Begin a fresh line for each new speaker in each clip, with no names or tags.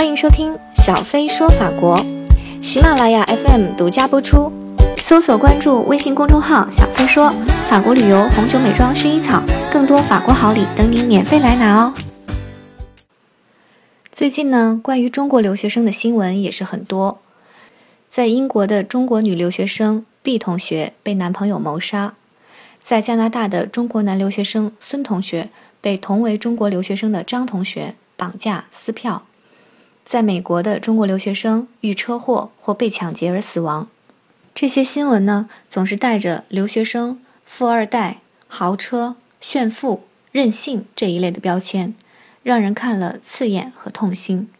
欢迎收听小飞说法国，喜马拉雅 FM 独家播出。搜索关注微信公众号“小飞说法国旅游、红酒、美妆、薰衣草”，更多法国好礼等你免费来拿哦。最近呢，关于中国留学生的新闻也是很多。在英国的中国女留学生 B 同学被男朋友谋杀，在加拿大的中国男留学生孙同学被同为中国留学生的张同学绑架撕票。在美国的中国留学生遇车祸或被抢劫而死亡，这些新闻呢，总是带着留学生、富二代、豪车、炫富、任性这一类的标签，让人看了刺眼和痛心。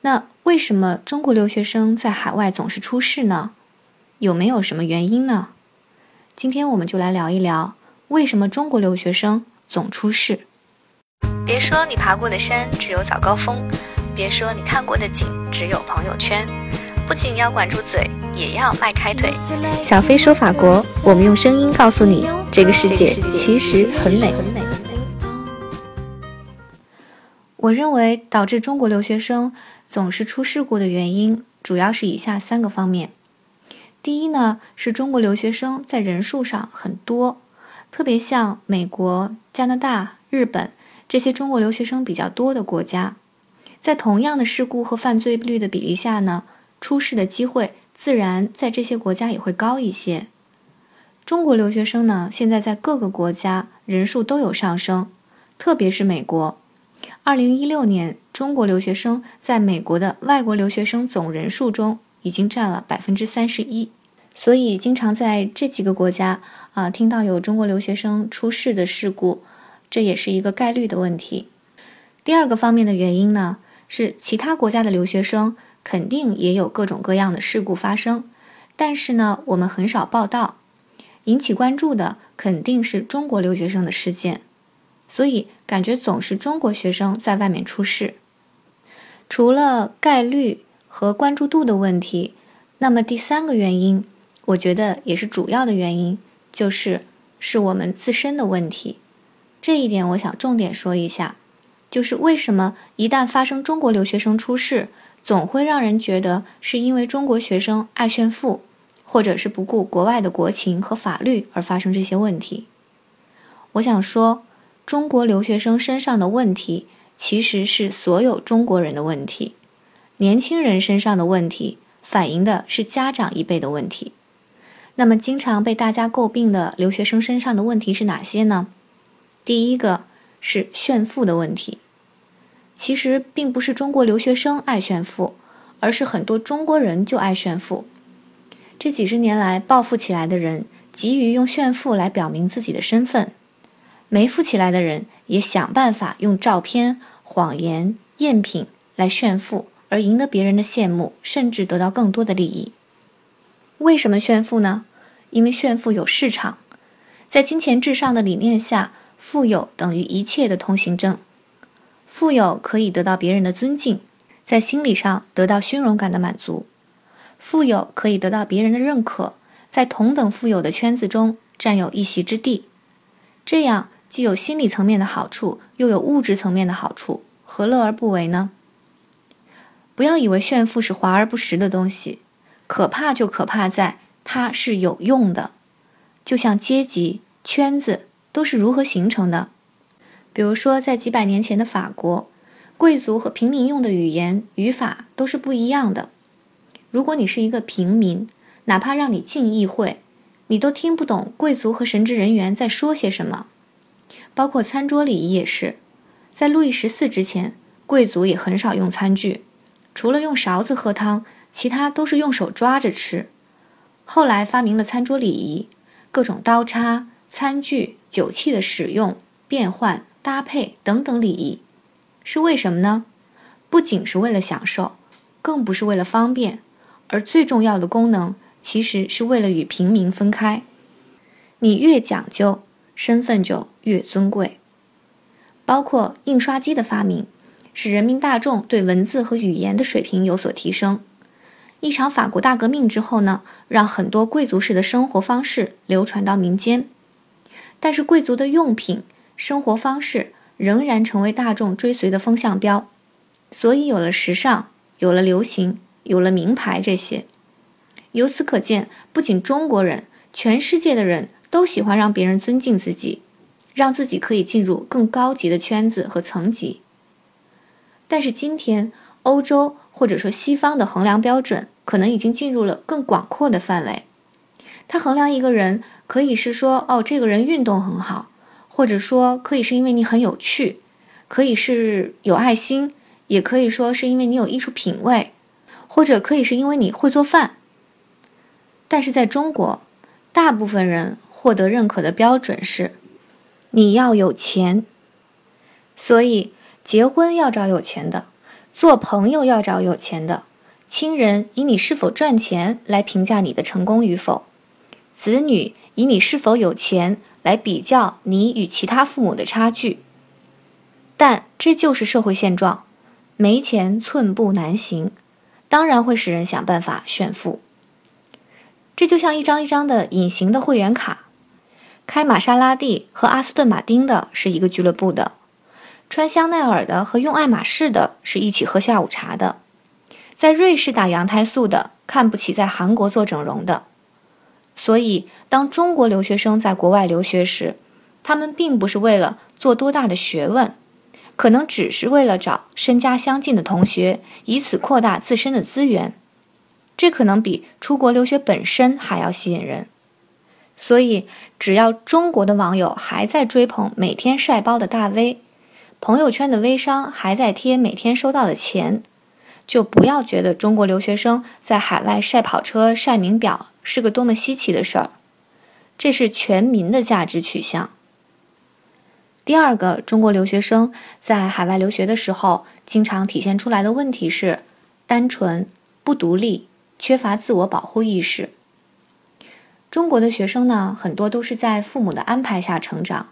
那为什么中国留学生在海外总是出事呢？有没有什么原因呢？今天我们就来聊一聊，为什么中国留学生总出事。别说你爬过的山只有早高峰。别说你看过的景只有朋友圈，不仅要管住嘴，也要迈开腿。小飞说法国，我们用声音告诉你，这个世界其实很美。我认为导致中国留学生总是出事故的原因，主要是以下三个方面。第一呢，是中国留学生在人数上很多，特别像美国、加拿大、日本这些中国留学生比较多的国家。在同样的事故和犯罪率的比例下呢，出事的机会自然在这些国家也会高一些。中国留学生呢，现在在各个国家人数都有上升，特别是美国。二零一六年，中国留学生在美国的外国留学生总人数中已经占了百分之三十一，所以经常在这几个国家啊听到有中国留学生出事的事故，这也是一个概率的问题。第二个方面的原因呢？是其他国家的留学生肯定也有各种各样的事故发生，但是呢，我们很少报道，引起关注的肯定是中国留学生的事件，所以感觉总是中国学生在外面出事。除了概率和关注度的问题，那么第三个原因，我觉得也是主要的原因，就是是我们自身的问题。这一点我想重点说一下。就是为什么一旦发生中国留学生出事，总会让人觉得是因为中国学生爱炫富，或者是不顾国外的国情和法律而发生这些问题？我想说，中国留学生身上的问题其实是所有中国人的问题。年轻人身上的问题反映的是家长一辈的问题。那么，经常被大家诟病的留学生身上的问题是哪些呢？第一个。是炫富的问题，其实并不是中国留学生爱炫富，而是很多中国人就爱炫富。这几十年来，暴富起来的人急于用炫富来表明自己的身份，没富起来的人也想办法用照片、谎言、赝品来炫富，而赢得别人的羡慕，甚至得到更多的利益。为什么炫富呢？因为炫富有市场，在金钱至上的理念下。富有等于一切的通行证，富有可以得到别人的尊敬，在心理上得到虚荣感的满足；富有可以得到别人的认可，在同等富有的圈子中占有一席之地。这样既有心理层面的好处，又有物质层面的好处，何乐而不为呢？不要以为炫富是华而不实的东西，可怕就可怕在它是有用的，就像阶级圈子。都是如何形成的？比如说，在几百年前的法国，贵族和平民用的语言语法都是不一样的。如果你是一个平民，哪怕让你进议会，你都听不懂贵族和神职人员在说些什么。包括餐桌礼仪也是，在路易十四之前，贵族也很少用餐具，除了用勺子喝汤，其他都是用手抓着吃。后来发明了餐桌礼仪，各种刀叉。餐具、酒器的使用、变换、搭配等等礼仪，是为什么呢？不仅是为了享受，更不是为了方便，而最重要的功能，其实是为了与平民分开。你越讲究，身份就越尊贵。包括印刷机的发明，使人民大众对文字和语言的水平有所提升。一场法国大革命之后呢，让很多贵族式的生活方式流传到民间。但是贵族的用品、生活方式仍然成为大众追随的风向标。所以有了时尚，有了流行，有了名牌这些。由此可见，不仅中国人，全世界的人都喜欢让别人尊敬自己，让自己可以进入更高级的圈子和层级。但是今天，欧洲或者说西方的衡量标准，可能已经进入了更广阔的范围。他衡量一个人，可以是说，哦，这个人运动很好，或者说可以是因为你很有趣，可以是有爱心，也可以说是因为你有艺术品味，或者可以是因为你会做饭。但是在中国，大部分人获得认可的标准是，你要有钱。所以结婚要找有钱的，做朋友要找有钱的，亲人以你是否赚钱来评价你的成功与否，子女以你是否有钱来比较你与其他父母的差距。但这就是社会现状，没钱寸步难行，当然会使人想办法炫富。这就像一张一张的隐形的会员卡，开玛莎拉蒂和阿斯顿马丁的是一个俱乐部的，穿香奈儿的和用爱马仕的是一起喝下午茶的，在瑞士打羊胎素的看不起在韩国做整容的。所以，当中国留学生在国外留学时，他们并不是为了做多大的学问，可能只是为了找身家相近的同学，以此扩大自身的资源。这可能比出国留学本身还要吸引人，所以只要中国的网友还在追捧每天晒包的大 V，朋友圈的微商还在贴每天收到的钱，就不要觉得中国留学生在海外晒跑车、晒名表是个多么稀奇的事儿，这是全民的价值取向。第二个，中国留学生在海外留学的时候，经常体现出来的问题是单纯不独立。缺乏自我保护意识。中国的学生呢，很多都是在父母的安排下成长，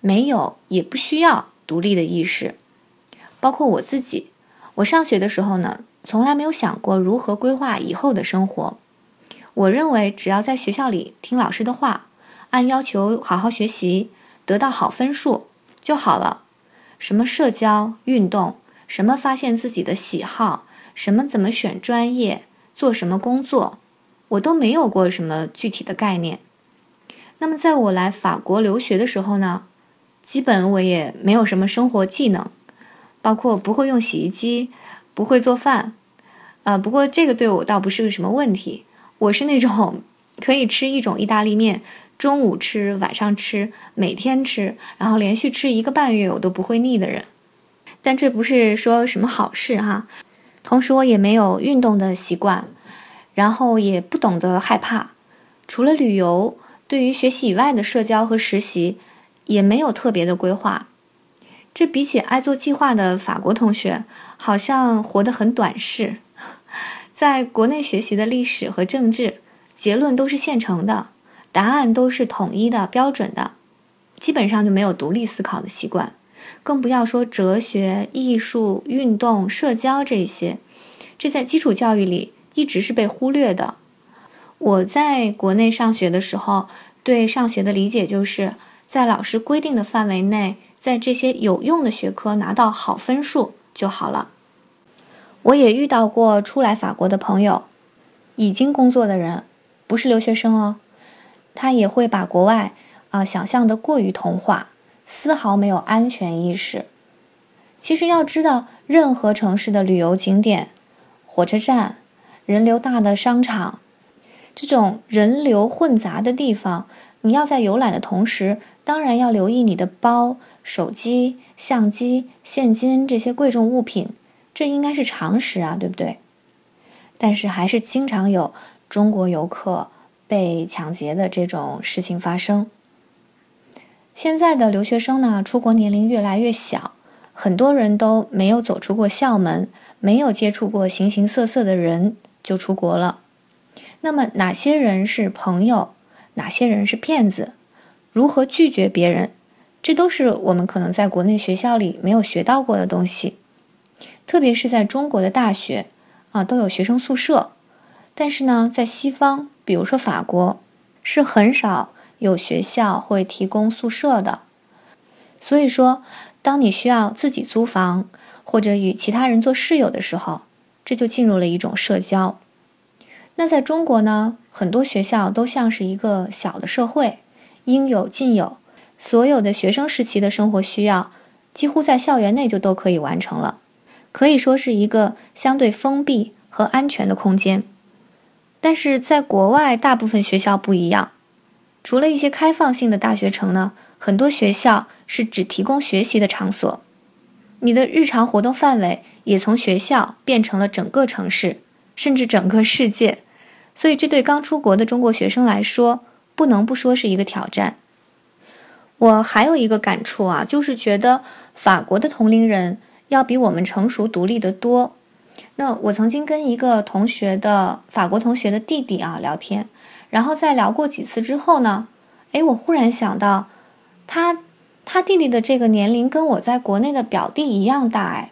没有也不需要独立的意识。包括我自己，我上学的时候呢，从来没有想过如何规划以后的生活。我认为，只要在学校里听老师的话，按要求好好学习，得到好分数就好了。什么社交、运动，什么发现自己的喜好，什么怎么选专业。做什么工作，我都没有过什么具体的概念。那么，在我来法国留学的时候呢，基本我也没有什么生活技能，包括不会用洗衣机，不会做饭。呃，不过这个对我倒不是个什么问题。我是那种可以吃一种意大利面，中午吃，晚上吃，每天吃，然后连续吃一个半月我都不会腻的人。但这不是说什么好事哈。同时，我也没有运动的习惯，然后也不懂得害怕。除了旅游，对于学习以外的社交和实习，也没有特别的规划。这比起爱做计划的法国同学，好像活得很短视。在国内学习的历史和政治，结论都是现成的，答案都是统一的标准的，基本上就没有独立思考的习惯。更不要说哲学、艺术、运动、社交这些，这在基础教育里一直是被忽略的。我在国内上学的时候，对上学的理解就是在老师规定的范围内，在这些有用的学科拿到好分数就好了。我也遇到过初来法国的朋友，已经工作的人，不是留学生哦，他也会把国外啊想象的过于童话。丝毫没有安全意识。其实要知道，任何城市的旅游景点、火车站、人流大的商场，这种人流混杂的地方，你要在游览的同时，当然要留意你的包、手机、相机、现金这些贵重物品，这应该是常识啊，对不对？但是还是经常有中国游客被抢劫的这种事情发生。现在的留学生呢，出国年龄越来越小，很多人都没有走出过校门，没有接触过形形色色的人就出国了。那么哪些人是朋友，哪些人是骗子，如何拒绝别人，这都是我们可能在国内学校里没有学到过的东西。特别是在中国的大学啊，都有学生宿舍，但是呢，在西方，比如说法国，是很少。有学校会提供宿舍的，所以说，当你需要自己租房，或者与其他人做室友的时候，这就进入了一种社交。那在中国呢，很多学校都像是一个小的社会，应有尽有，所有的学生时期的生活需要，几乎在校园内就都可以完成了，可以说是一个相对封闭和安全的空间。但是在国外，大部分学校不一样。除了一些开放性的大学城呢，很多学校是只提供学习的场所，你的日常活动范围也从学校变成了整个城市，甚至整个世界。所以，这对刚出国的中国学生来说，不能不说是一个挑战。我还有一个感触啊，就是觉得法国的同龄人要比我们成熟独立得多。那我曾经跟一个同学的法国同学的弟弟啊聊天。然后在聊过几次之后呢，哎，我忽然想到，他他弟弟的这个年龄跟我在国内的表弟一样大哎，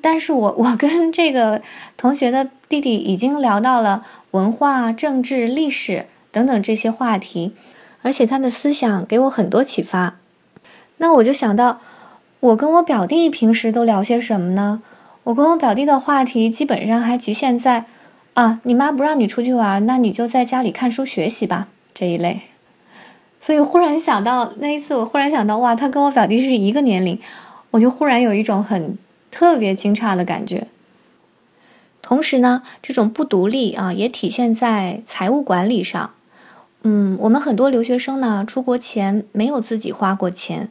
但是我 我跟这个同学的弟弟已经聊到了文化、政治、历史等等这些话题，而且他的思想给我很多启发。那我就想到，我跟我表弟平时都聊些什么呢？我跟我表弟的话题基本上还局限在。啊，你妈不让你出去玩，那你就在家里看书学习吧，这一类。所以忽然想到那一次，我忽然想到，哇，他跟我表弟是一个年龄，我就忽然有一种很特别惊诧的感觉。同时呢，这种不独立啊，也体现在财务管理上。嗯，我们很多留学生呢，出国前没有自己花过钱，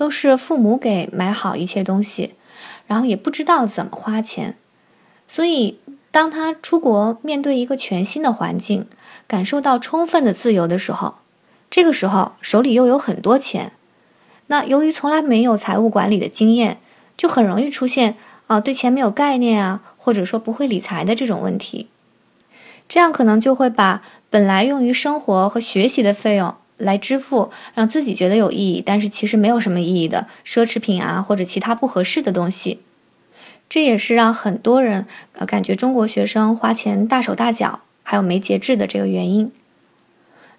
都是父母给买好一切东西，然后也不知道怎么花钱，所以。当他出国面对一个全新的环境，感受到充分的自由的时候，这个时候手里又有很多钱，那由于从来没有财务管理的经验，就很容易出现啊对钱没有概念啊，或者说不会理财的这种问题，这样可能就会把本来用于生活和学习的费用来支付让自己觉得有意义，但是其实没有什么意义的奢侈品啊或者其他不合适的东西。这也是让很多人呃感觉中国学生花钱大手大脚，还有没节制的这个原因。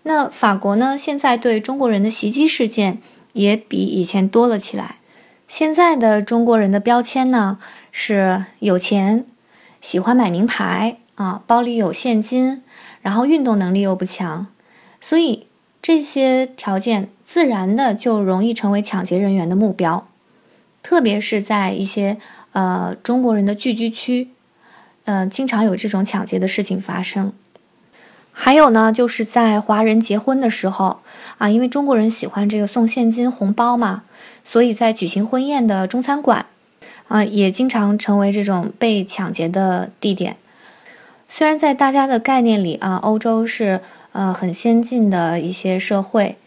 那法国呢，现在对中国人的袭击事件也比以前多了起来。现在的中国人的标签呢是有钱，喜欢买名牌啊，包里有现金，然后运动能力又不强，所以这些条件自然的就容易成为抢劫人员的目标，特别是在一些。呃，中国人的聚居区，嗯，经常有这种抢劫的事情发生。还有呢，就是在华人结婚的时候啊，因为中国人喜欢这个送现金红包嘛，所以在举行婚宴的中餐馆啊，也经常成为这种被抢劫的地点。虽然在大家的概念里啊，欧洲是呃很先进的一些社会，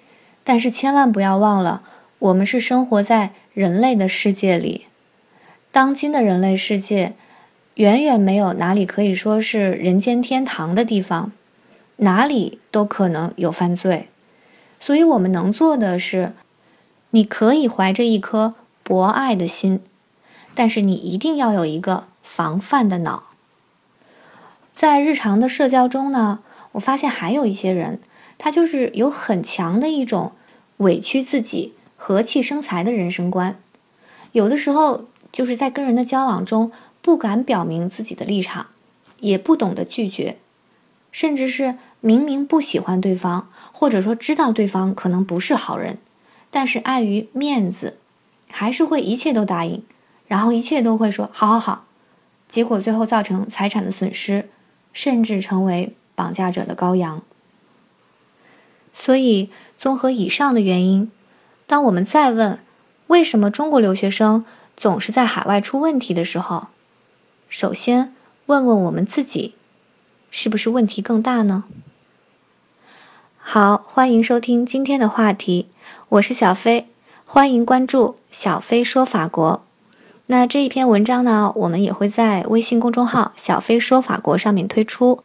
但是千万不要忘了，我们是生活在人类的世界里。当今的人类世界，远远没有哪里可以说是人间天堂的地方，哪里都可能有犯罪。所以，我们能做的是，你可以怀着一颗博爱的心，但是你一定要有一个防范的脑。在日常的社交中呢，我发现还有一些人，他就是有很强的一种委屈自己、和气生财的人生观，有的时候。就是在跟人的交往中，不敢表明自己的立场，也不懂得拒绝，甚至是明明不喜欢对方，或者说知道对方可能不是好人，但是碍于面子，还是会一切都答应，然后一切都会说好好好，结果最后造成财产的损失，甚至成为绑架者的羔羊。所以，综合以上的原因，当我们再问为什么中国留学生，总是在海外出问题的时候，首先问问我们自己，是不是问题更大呢？好，欢迎收听今天的话题，我是小飞，欢迎关注小飞说法国。那这一篇文章呢，我们也会在微信公众号“小飞说法国”上面推出，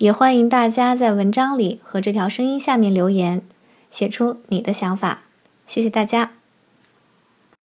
也欢迎大家在文章里和这条声音下面留言，写出你的想法。谢谢大家。